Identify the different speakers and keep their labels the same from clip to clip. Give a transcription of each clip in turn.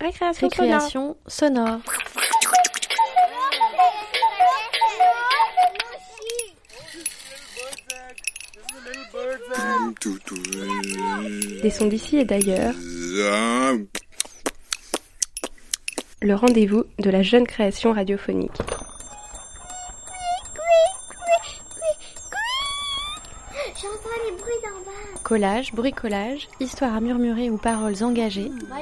Speaker 1: Récréation,
Speaker 2: Récréation sonore. Des sons d'ici et d'ailleurs. Le rendez-vous de la jeune création radiophonique. Collage, bricolage, histoire à murmurer ou paroles engagées
Speaker 3: Moi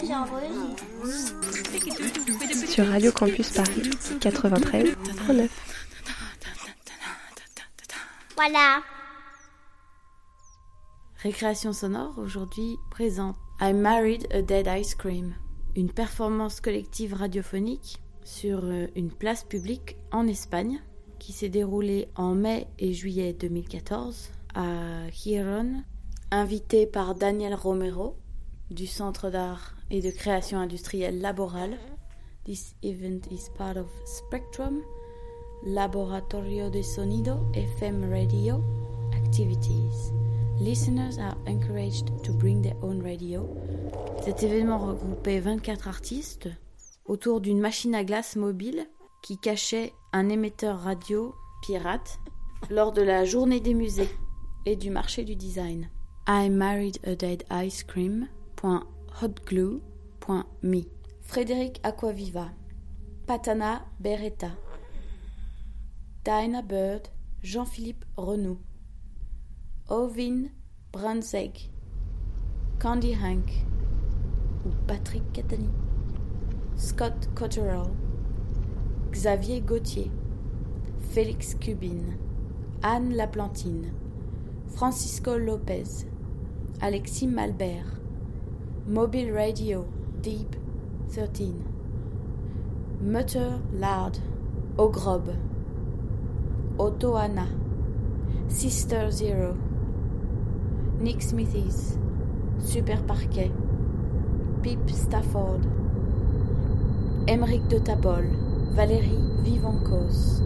Speaker 2: sur Radio Campus Paris 93.9.
Speaker 3: Voilà.
Speaker 4: Récréation sonore aujourd'hui présente I Married a Dead Ice Cream, une performance collective radiophonique sur euh, une place publique en Espagne qui s'est déroulée en mai et juillet 2014 à Giron, invité par Daniel Romero du Centre d'art et de création industrielle Laboral. This event is part of Spectrum, Laboratorio de Sonido FM Radio activities. Listeners are encouraged to bring their own radio. Cet événement regroupait 24 artistes autour d'une machine à glace mobile qui cachait un émetteur radio pirate lors de la journée des musées et du marché du design. I married a dead ice cream.hotglue.me Frédéric Aquaviva. Patana Beretta. Dinah Bird. Jean-Philippe Renaud. Ovin Brunzeg, Candy Hank. Ou Patrick Catani, Scott Cotterell, Xavier Gauthier, Félix Cubine, Anne Laplantine, Francisco Lopez, Alexis Malbert, Mobile Radio Deep 13, Mutter Lard, Ogrob, Otto-Anna, Sister Zero, Nick Smithies, Super Parquet, Pip Stafford, Emeric de Tabol, Valérie Vivancos,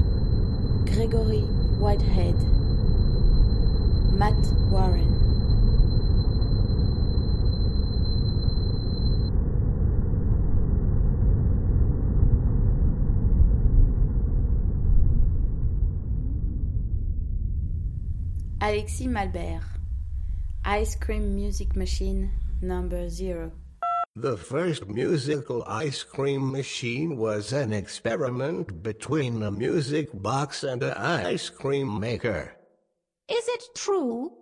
Speaker 4: Gregory Whitehead, Matt Warren. Alexis Malbert, Ice Cream Music Machine number zero.
Speaker 5: The first musical ice cream machine was an experiment between a music box and an ice cream maker.
Speaker 6: Is it true?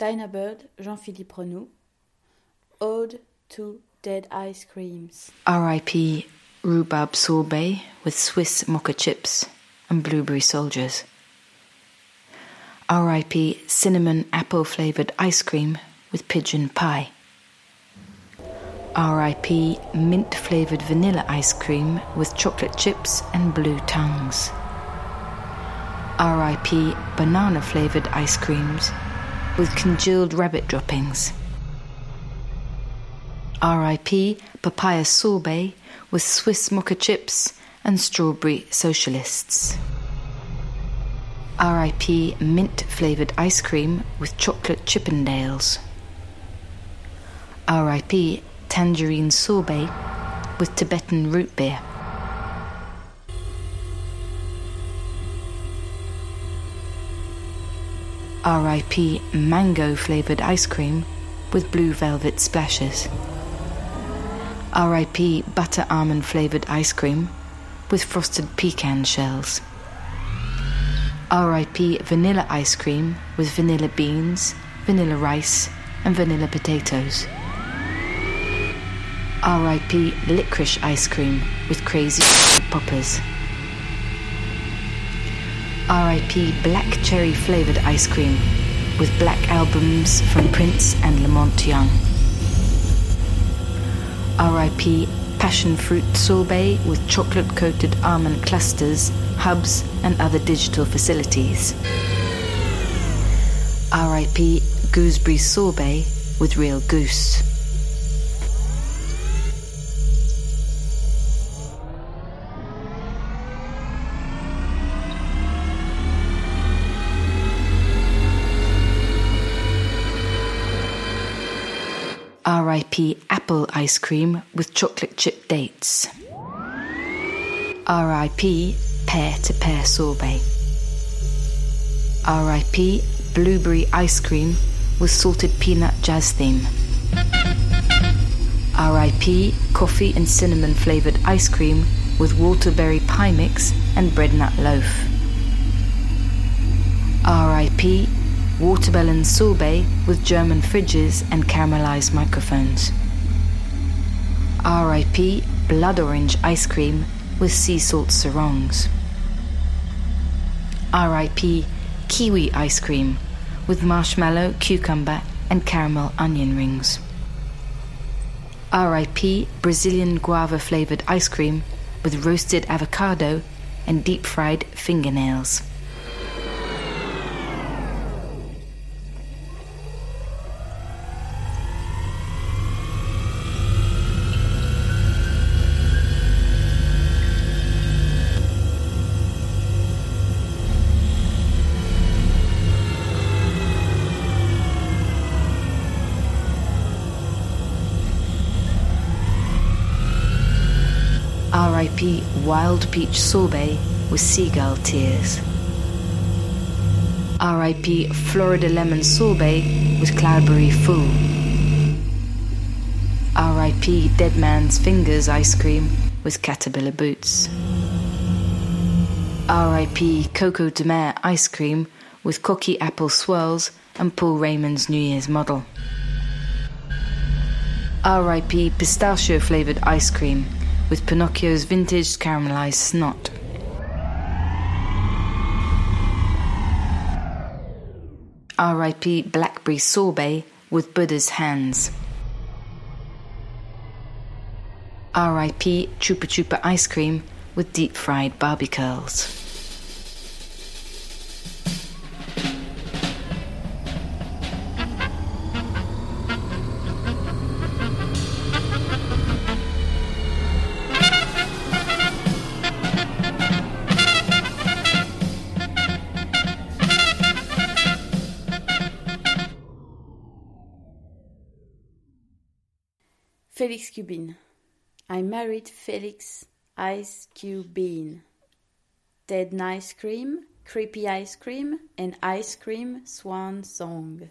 Speaker 4: Dinah Bird, Jean-Philippe Renaud. Ode to Dead Ice Creams.
Speaker 7: R.I.P. rhubarb sorbet with Swiss mocha chips and blueberry soldiers. RIP cinnamon apple flavored ice cream with pigeon pie. RIP mint flavored vanilla ice cream with chocolate chips and blue tongues. RIP banana flavored ice creams with congealed rabbit droppings. RIP papaya sorbet with Swiss mocha chips and strawberry socialists. RIP mint flavored ice cream with chocolate chippendales. RIP tangerine sorbet with Tibetan root beer. RIP mango flavored ice cream with blue velvet splashes. RIP butter almond flavored ice cream with frosted pecan shells. RIP vanilla ice cream with vanilla beans, vanilla rice, and vanilla potatoes. RIP licorice ice cream with crazy poppers. RIP black cherry flavored ice cream with black albums from Prince and Lamont Young. RIP passion fruit sorbet with chocolate coated almond clusters, hubs, and other digital facilities. RIP gooseberry sorbet with real goose. RIP apple ice cream with chocolate chip dates. RIP pear to pear sorbet. RIP blueberry ice cream with salted peanut jazz theme. RIP coffee and cinnamon flavored ice cream with waterberry pie mix and bread nut loaf. RIP watermelon sorbet with German fridges and caramelized microphones. RIP blood orange ice cream with sea salt sarongs. RIP kiwi ice cream with marshmallow, cucumber, and caramel onion rings. RIP Brazilian guava flavored ice cream with roasted avocado and deep fried fingernails. Wild Peach Sorbet with Seagull Tears. RIP Florida Lemon Sorbet with Cloudberry Fool. RIP Dead Man's Fingers Ice Cream with Caterpillar Boots. RIP Coco de Mer Ice Cream with Cocky Apple Swirls and Paul Raymond's New Year's Model. RIP Pistachio Flavored Ice Cream with Pinocchio's vintage caramelized snot. RIP Blackberry Sorbet with Buddha's hands. RIP Chupa Chupa ice cream with deep fried Barbie curls.
Speaker 4: Felix Cubin. I married Felix Ice Cube Bean. Dead Ice Cream, Creepy Ice Cream, and Ice Cream Swan Song.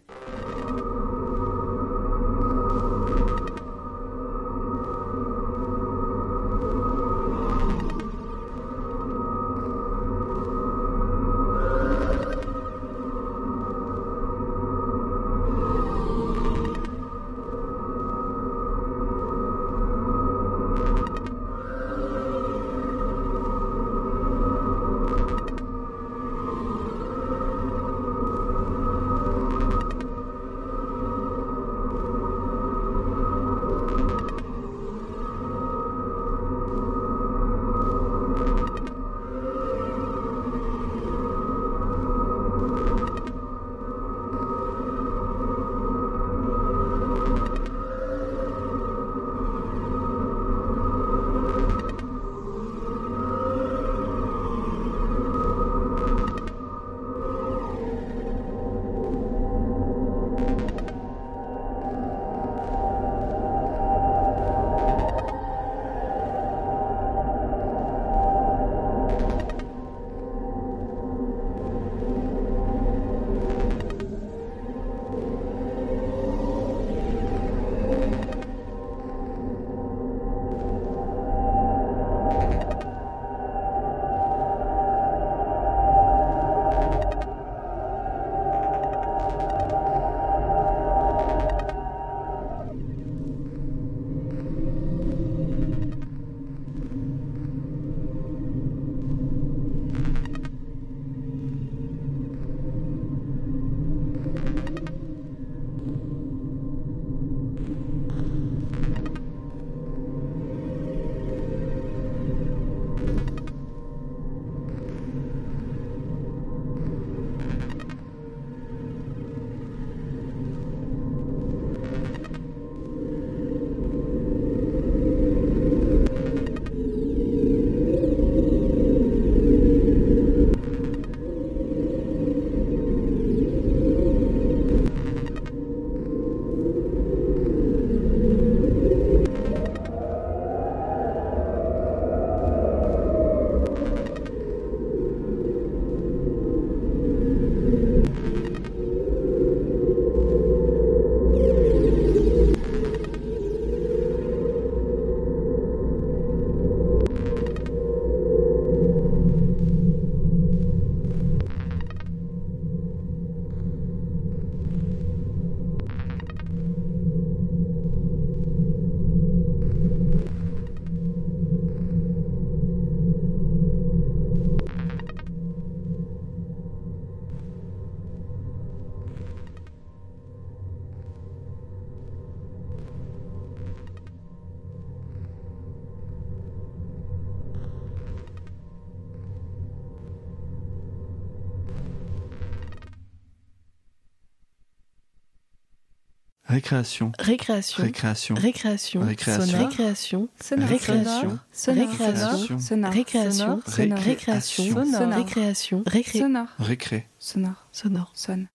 Speaker 1: Récréation.
Speaker 8: Récréation.
Speaker 1: Récréation.
Speaker 8: Récréation.
Speaker 1: Récréation.
Speaker 8: Récréation.
Speaker 9: Sonore.
Speaker 8: Récréation.
Speaker 9: Sonore.
Speaker 8: Récréation.
Speaker 9: Sonore.
Speaker 8: Récréation.
Speaker 9: Sonore.
Speaker 8: Récréation.
Speaker 9: Sonore.
Speaker 8: Récréation. Récré.
Speaker 9: Sonore.
Speaker 1: Récré.
Speaker 9: Sonore.
Speaker 8: Sonore.
Speaker 9: Sonne.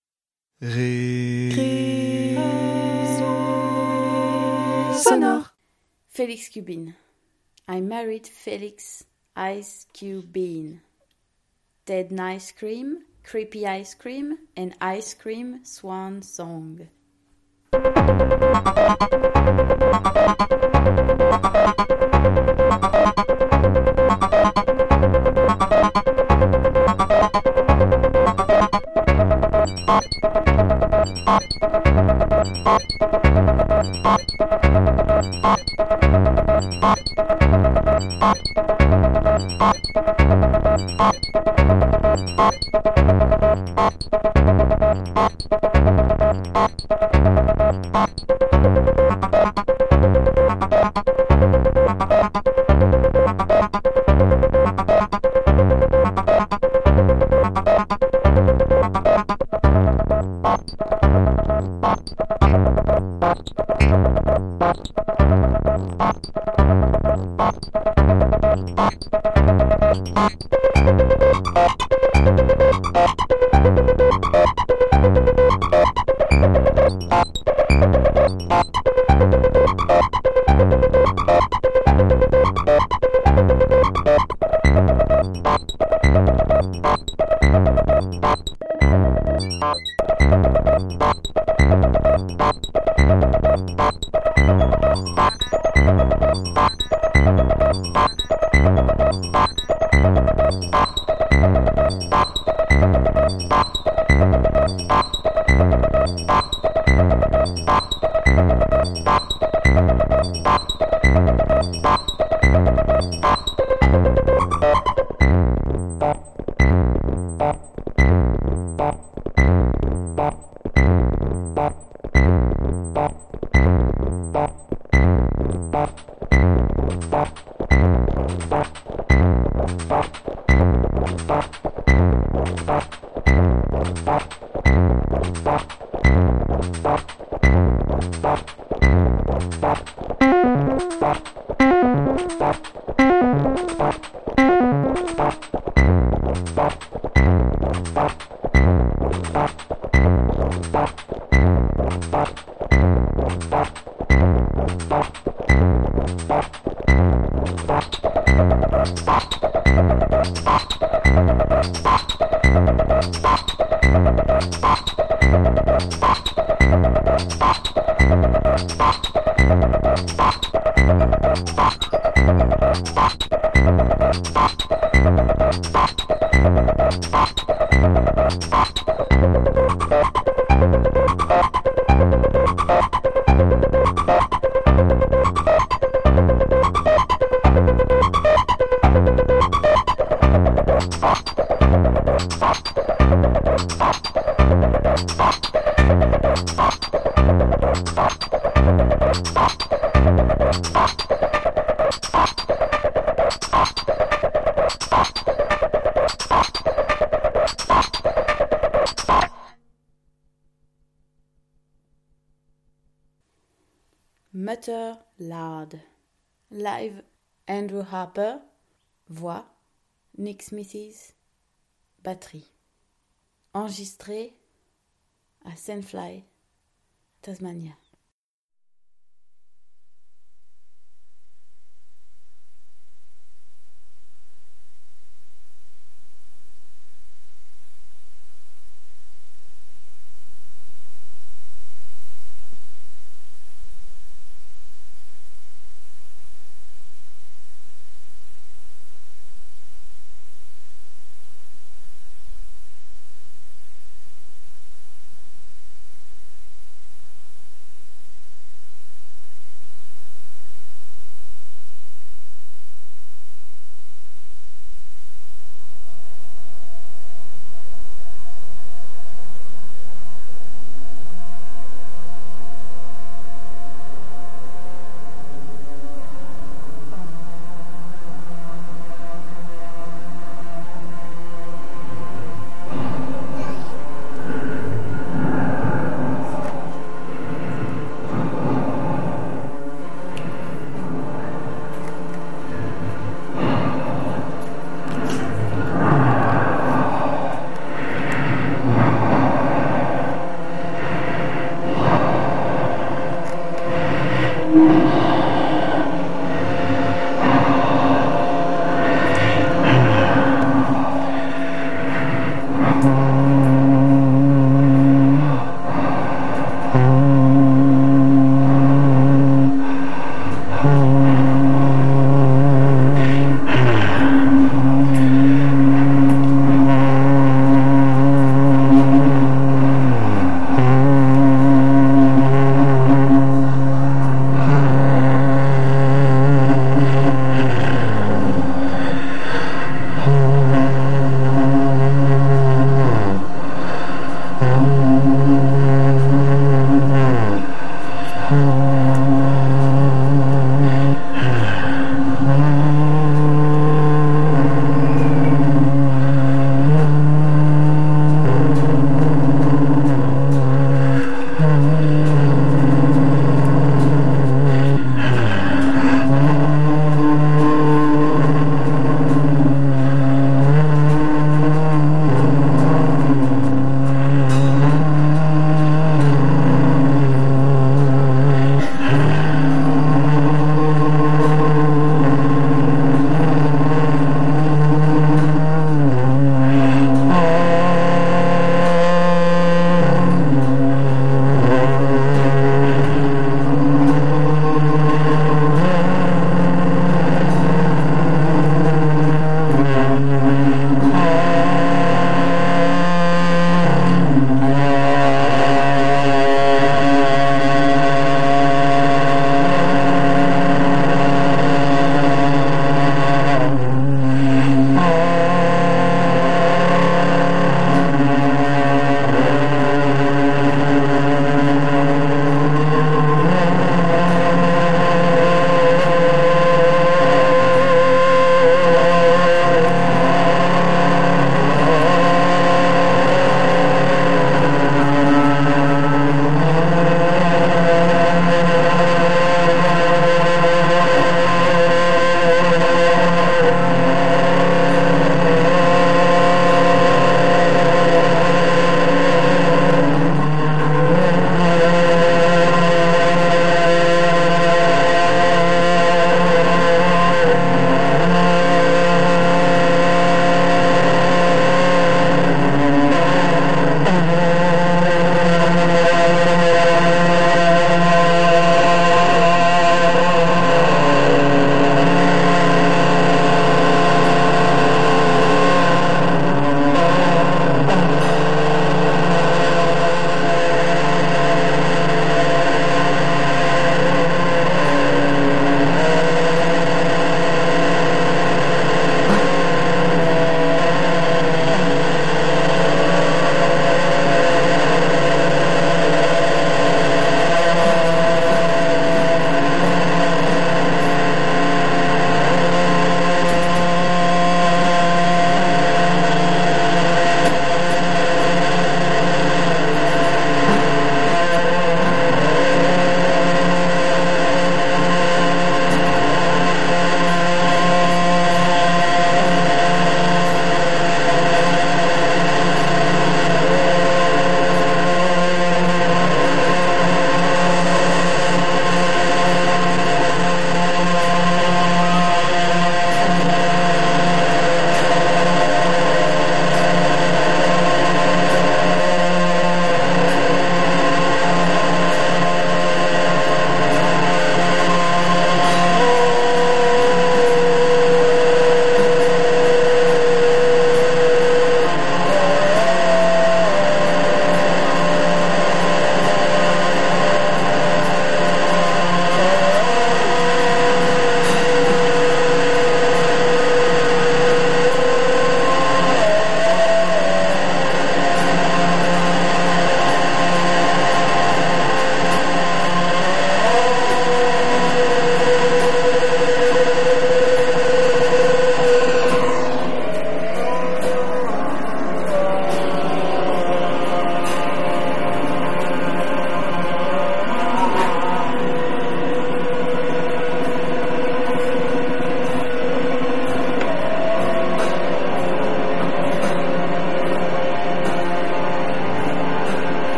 Speaker 1: Ré.
Speaker 8: Sonore.
Speaker 4: Félix Cubin. I married Felix Ice Cubin. Dead Ice Cream, Creepy Ice Cream, and Ice Cream Swan Song. Thank you. Mutter Loud. Live Andrew Harper. Voix Nick Smithies. Batterie. Enregistré à Sandfly, Tasmania.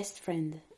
Speaker 4: Best friend.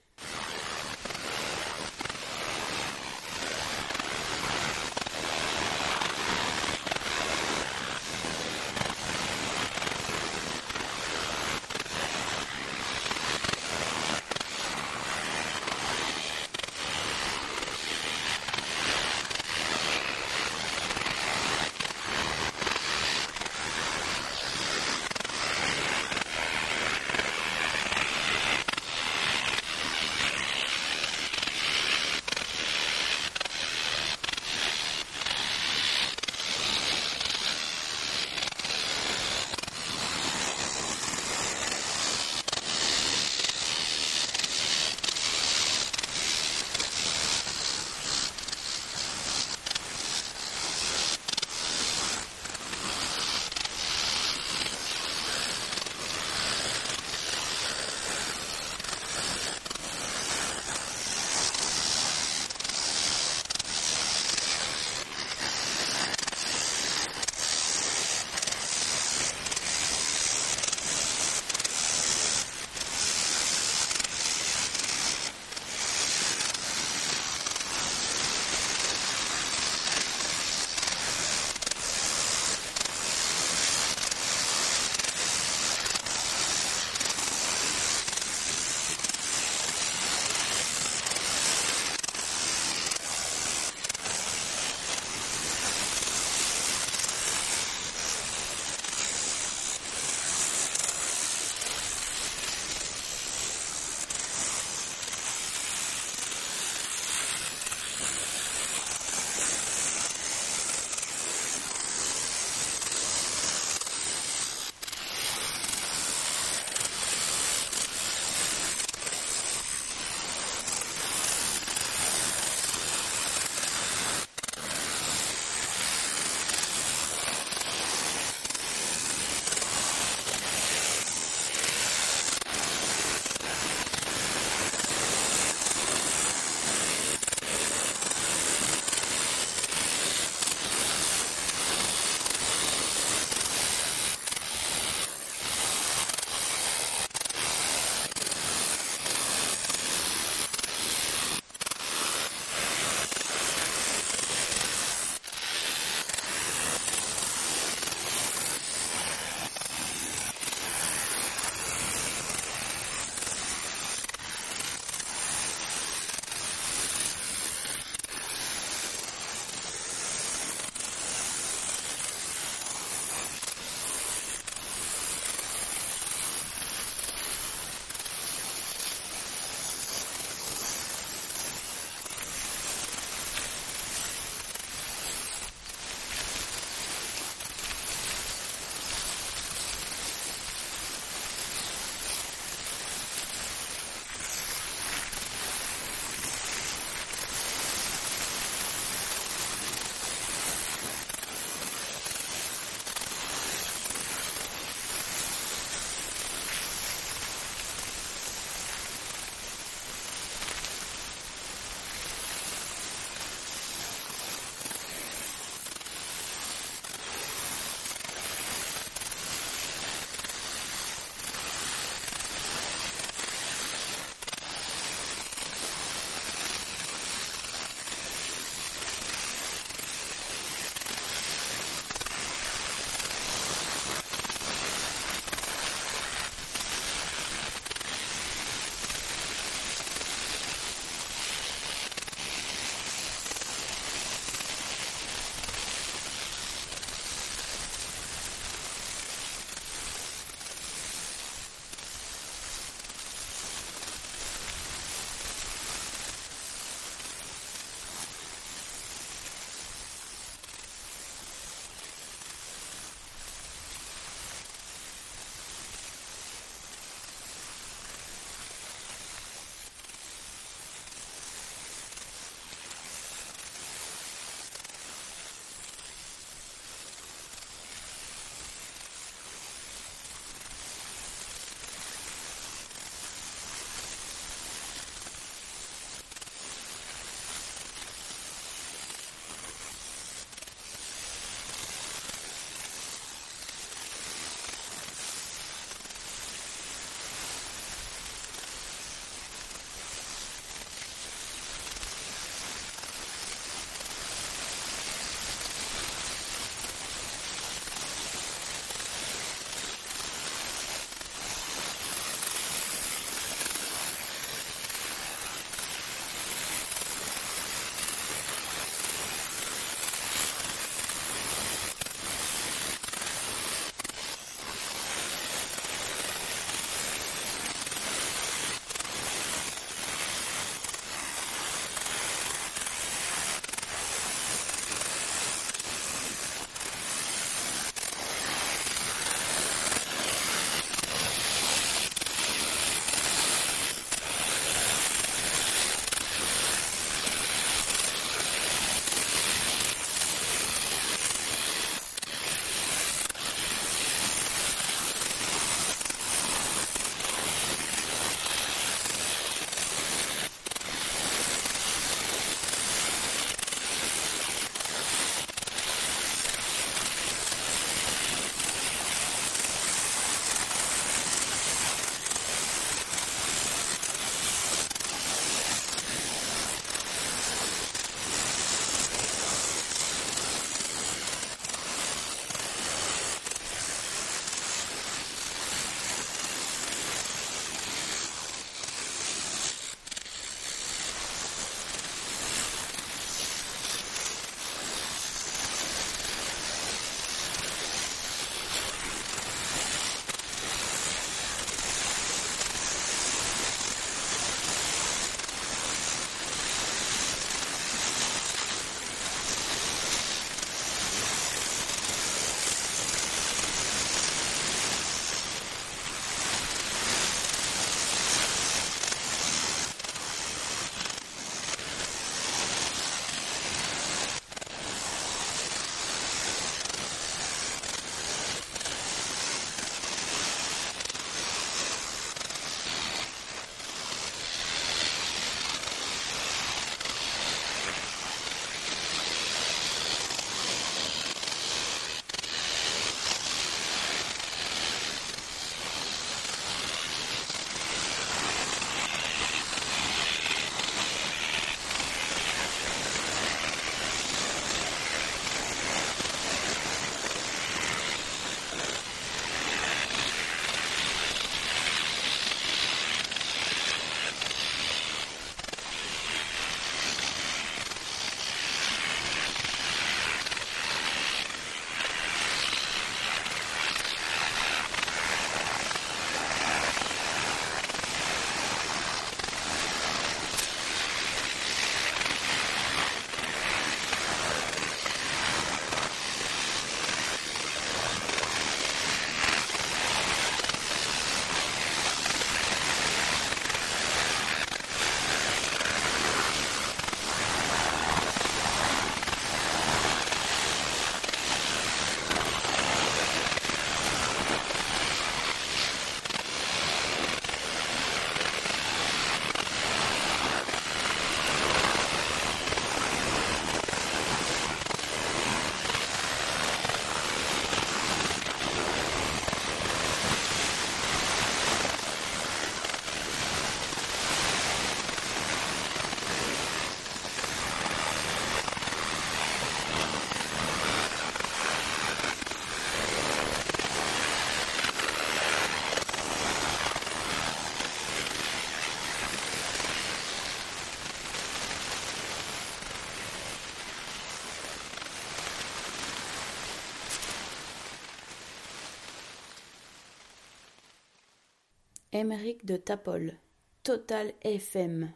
Speaker 4: Émeric de Tapol, Total FM,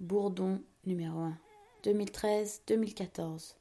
Speaker 4: Bourdon numéro 1, 2013-2014.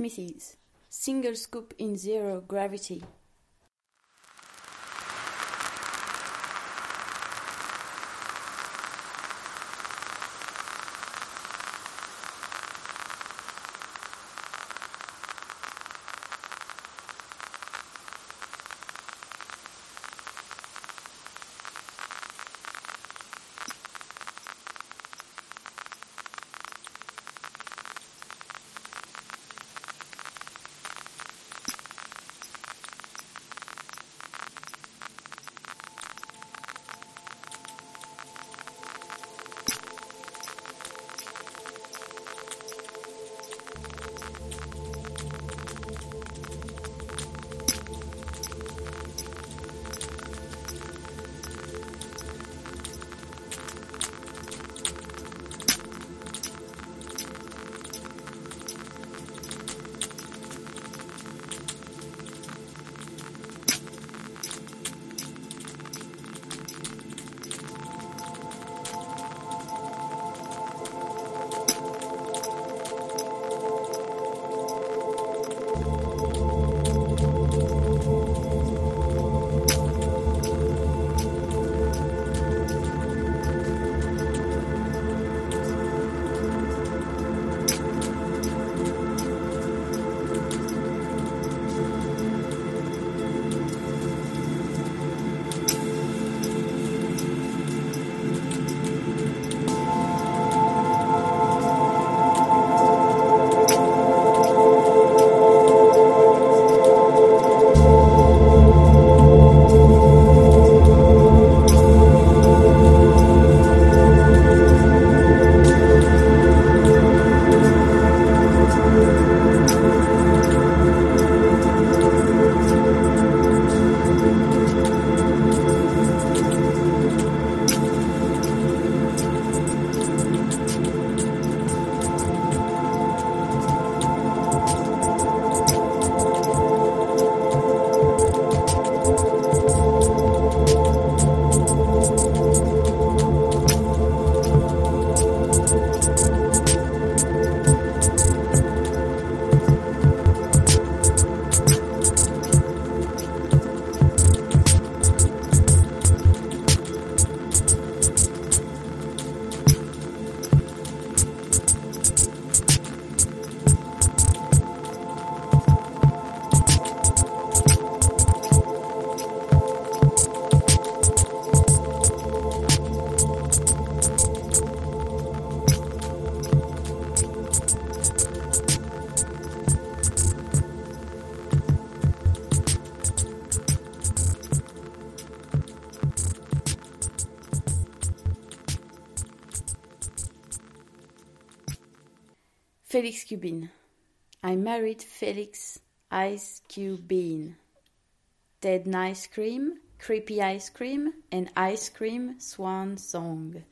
Speaker 4: Smithies, Single Scoop in Zero Gravity.
Speaker 6: Felix Cubin. I married Felix Ice Cube Bean. Dead Nice Cream, Creepy Ice Cream, and Ice Cream Swan Song.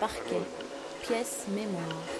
Speaker 6: Parquet, pièce mémoire.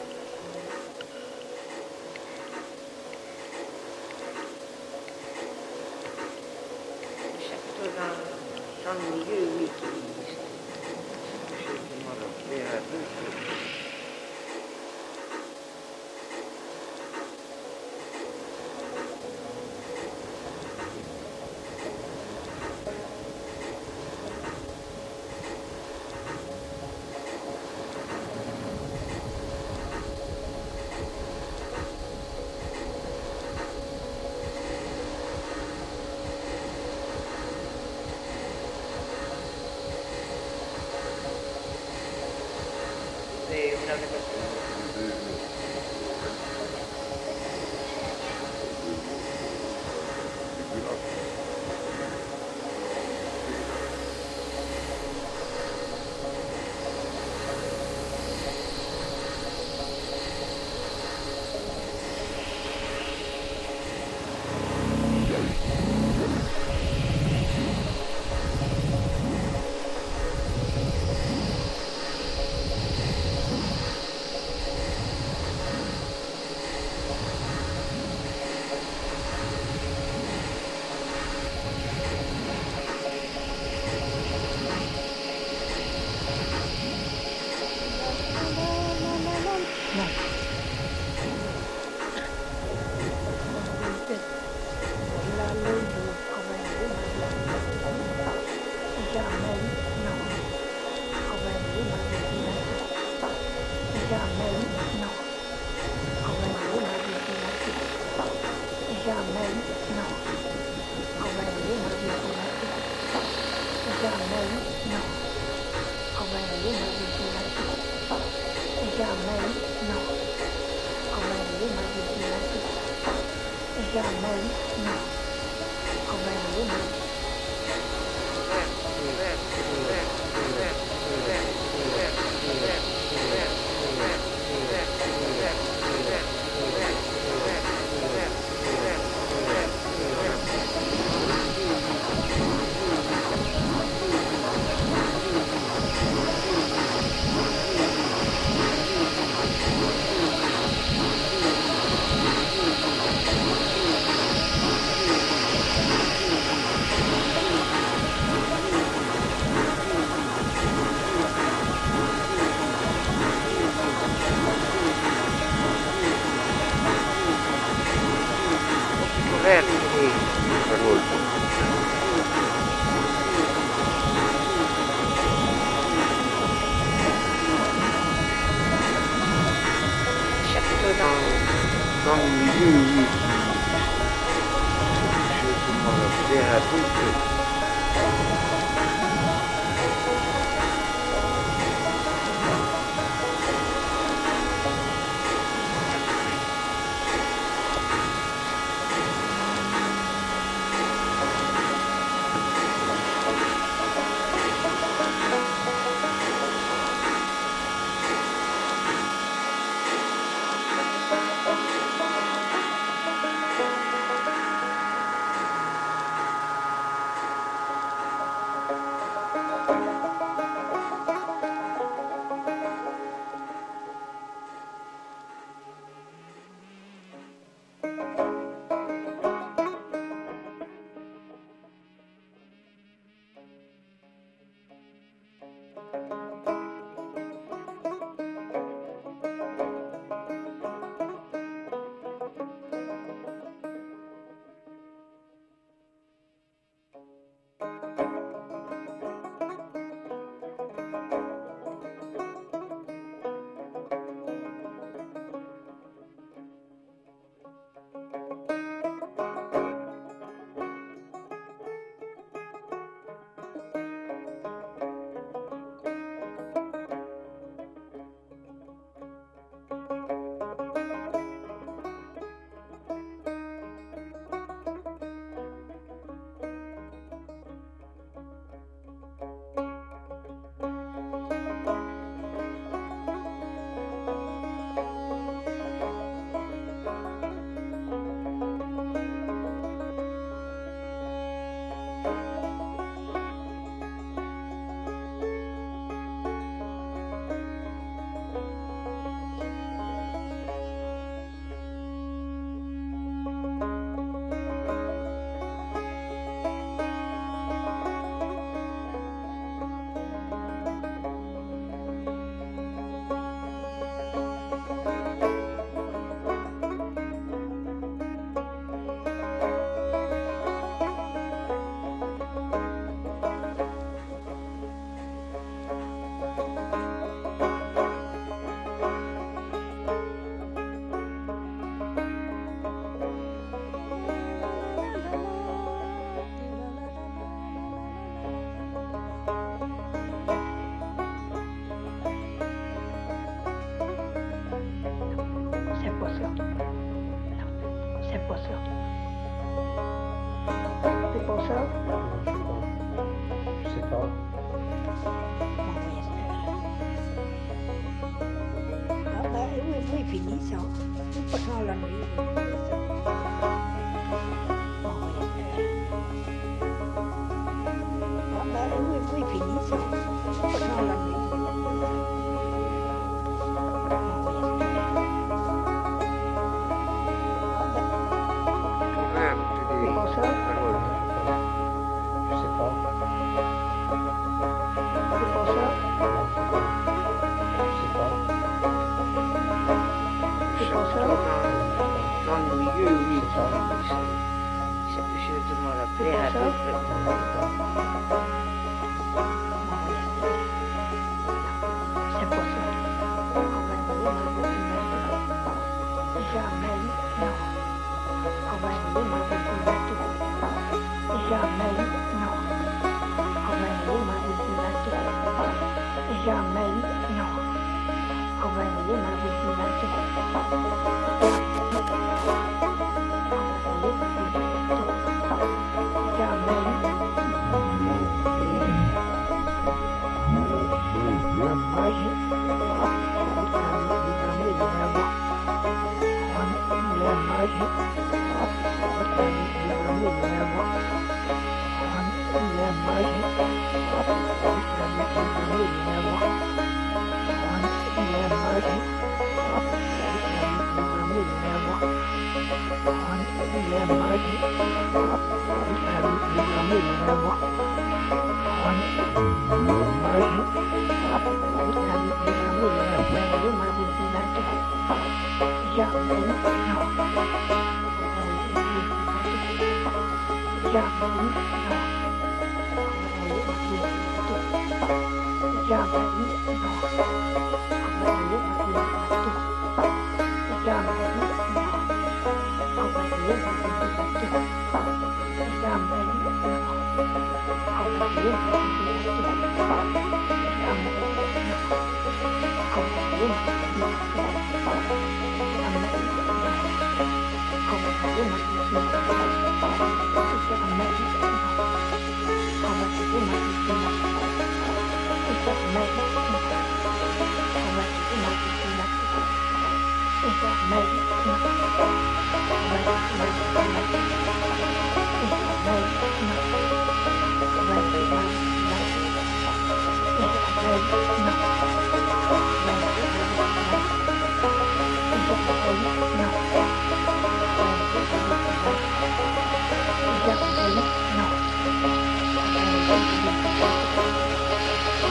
Speaker 10: happen.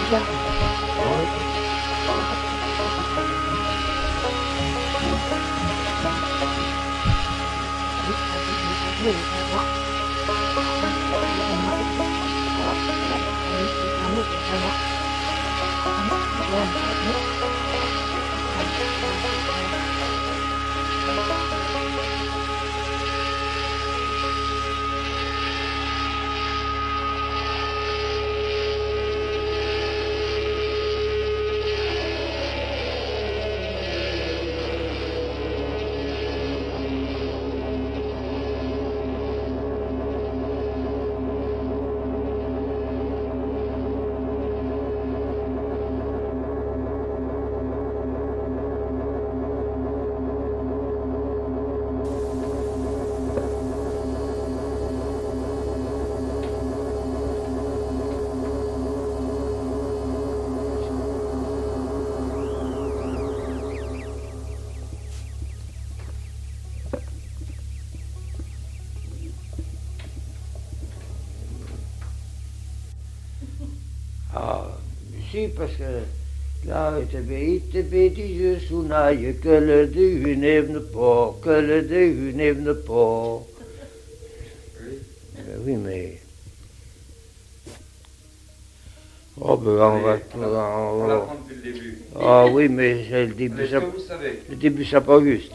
Speaker 10: Yeah. 六五三六，六五三六，六五
Speaker 11: 三
Speaker 1: 六，六五三六，六五三六，六五
Speaker 9: 三六。Parce que là, te dit je sounaille, que le Dieu ne pas, que le Dieu ne pas. Oui, mais. Oh, ben, on va.
Speaker 12: On va prendre depuis le début.
Speaker 9: Ah oui, mais c'est le début.
Speaker 12: Est-ce que vous savez
Speaker 9: Le début, c'est pas juste.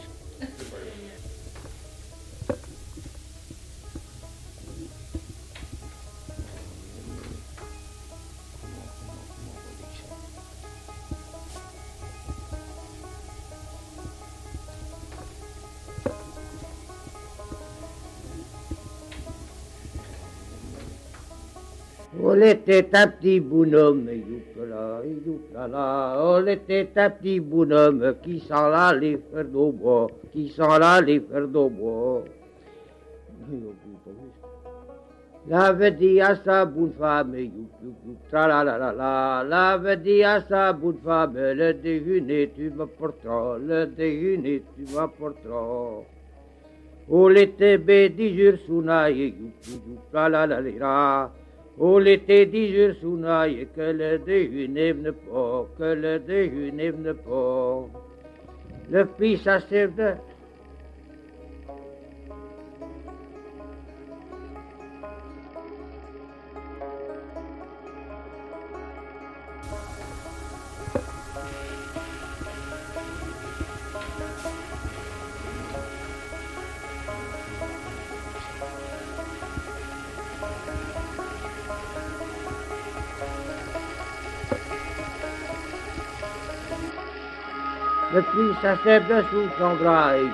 Speaker 9: Était un petit bonhomme, youpla, youpla, on était un petit bonhomme qui s'en allait faire bois, qui s'en allait faire bois. L'avait dit à sa bonne femme, youp, youp, youp, tra la la la la, l'avait dit à sa bonne femme, le déjeuner tu m'apporteras, le déjeuner tu m'apporteras. On était dix jours sous naïe, youp, youp, la la la la. L'été jours sous naïe, que le déjeuner ne pas, que le déjeuner ne pas. Le fils a Le fils s'achève de sous son bras et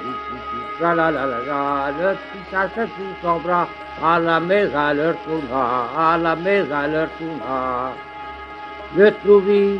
Speaker 9: la la la la. Le fils s'achève sous son bras. À la maison, à leur tourna. À la maison, à leur tourna. Le trouvis.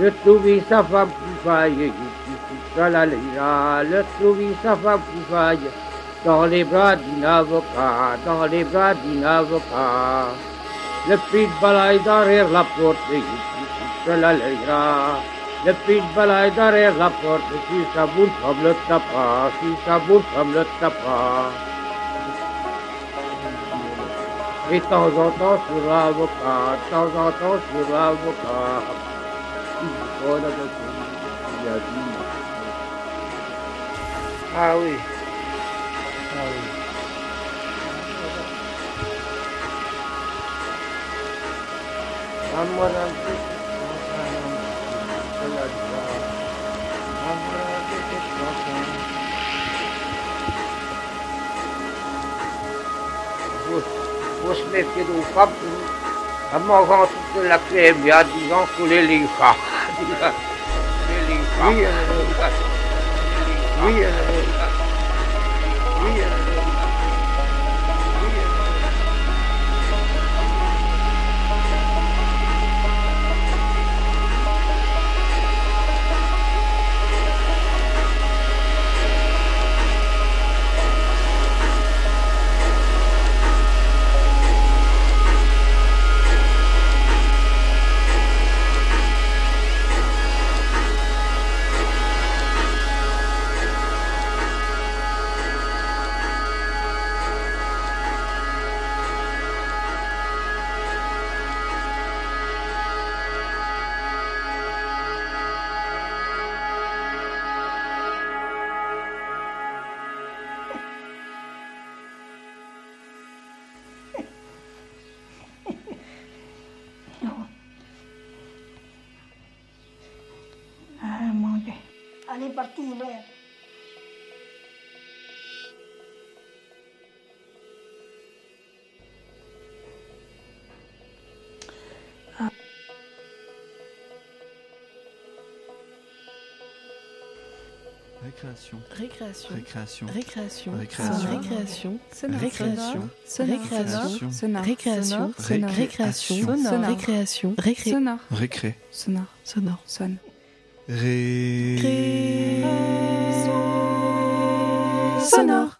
Speaker 9: Le trouvis sa femme poufaille, le trouvis sa femme poufaille, dans les bras d'un avocat, dans les bras d'un avocat. Le prix de derrière la porte, Le pied de derrière la porte, si ça boule comme le tapas, si ça boule comme le tapas. Et de temps en temps sur l'avocat, de temps en temps sur l'avocat. Agora você viadinho. Ah, oui. Ah, oui. Amor, amor. Most még kidúl kaptunk, a magát tudtól a
Speaker 6: krémját, az ankulé lifák. Delinquia. Delinquia.
Speaker 8: Récréation.
Speaker 13: Récréation.
Speaker 8: Récréation.
Speaker 13: Récréation.
Speaker 8: Récréation.
Speaker 13: Récréation.
Speaker 8: Sonore.
Speaker 13: Récréation.
Speaker 8: Sonore.
Speaker 13: Récréation.
Speaker 8: Sonore.
Speaker 13: Récréation.
Speaker 8: Sonore.
Speaker 13: Récréation.
Speaker 8: Sonore.
Speaker 13: Récréation. Récré.
Speaker 8: Sonore. Récré.
Speaker 13: Sonore. Sonore. Sonne.
Speaker 8: Ré.
Speaker 13: Sonore.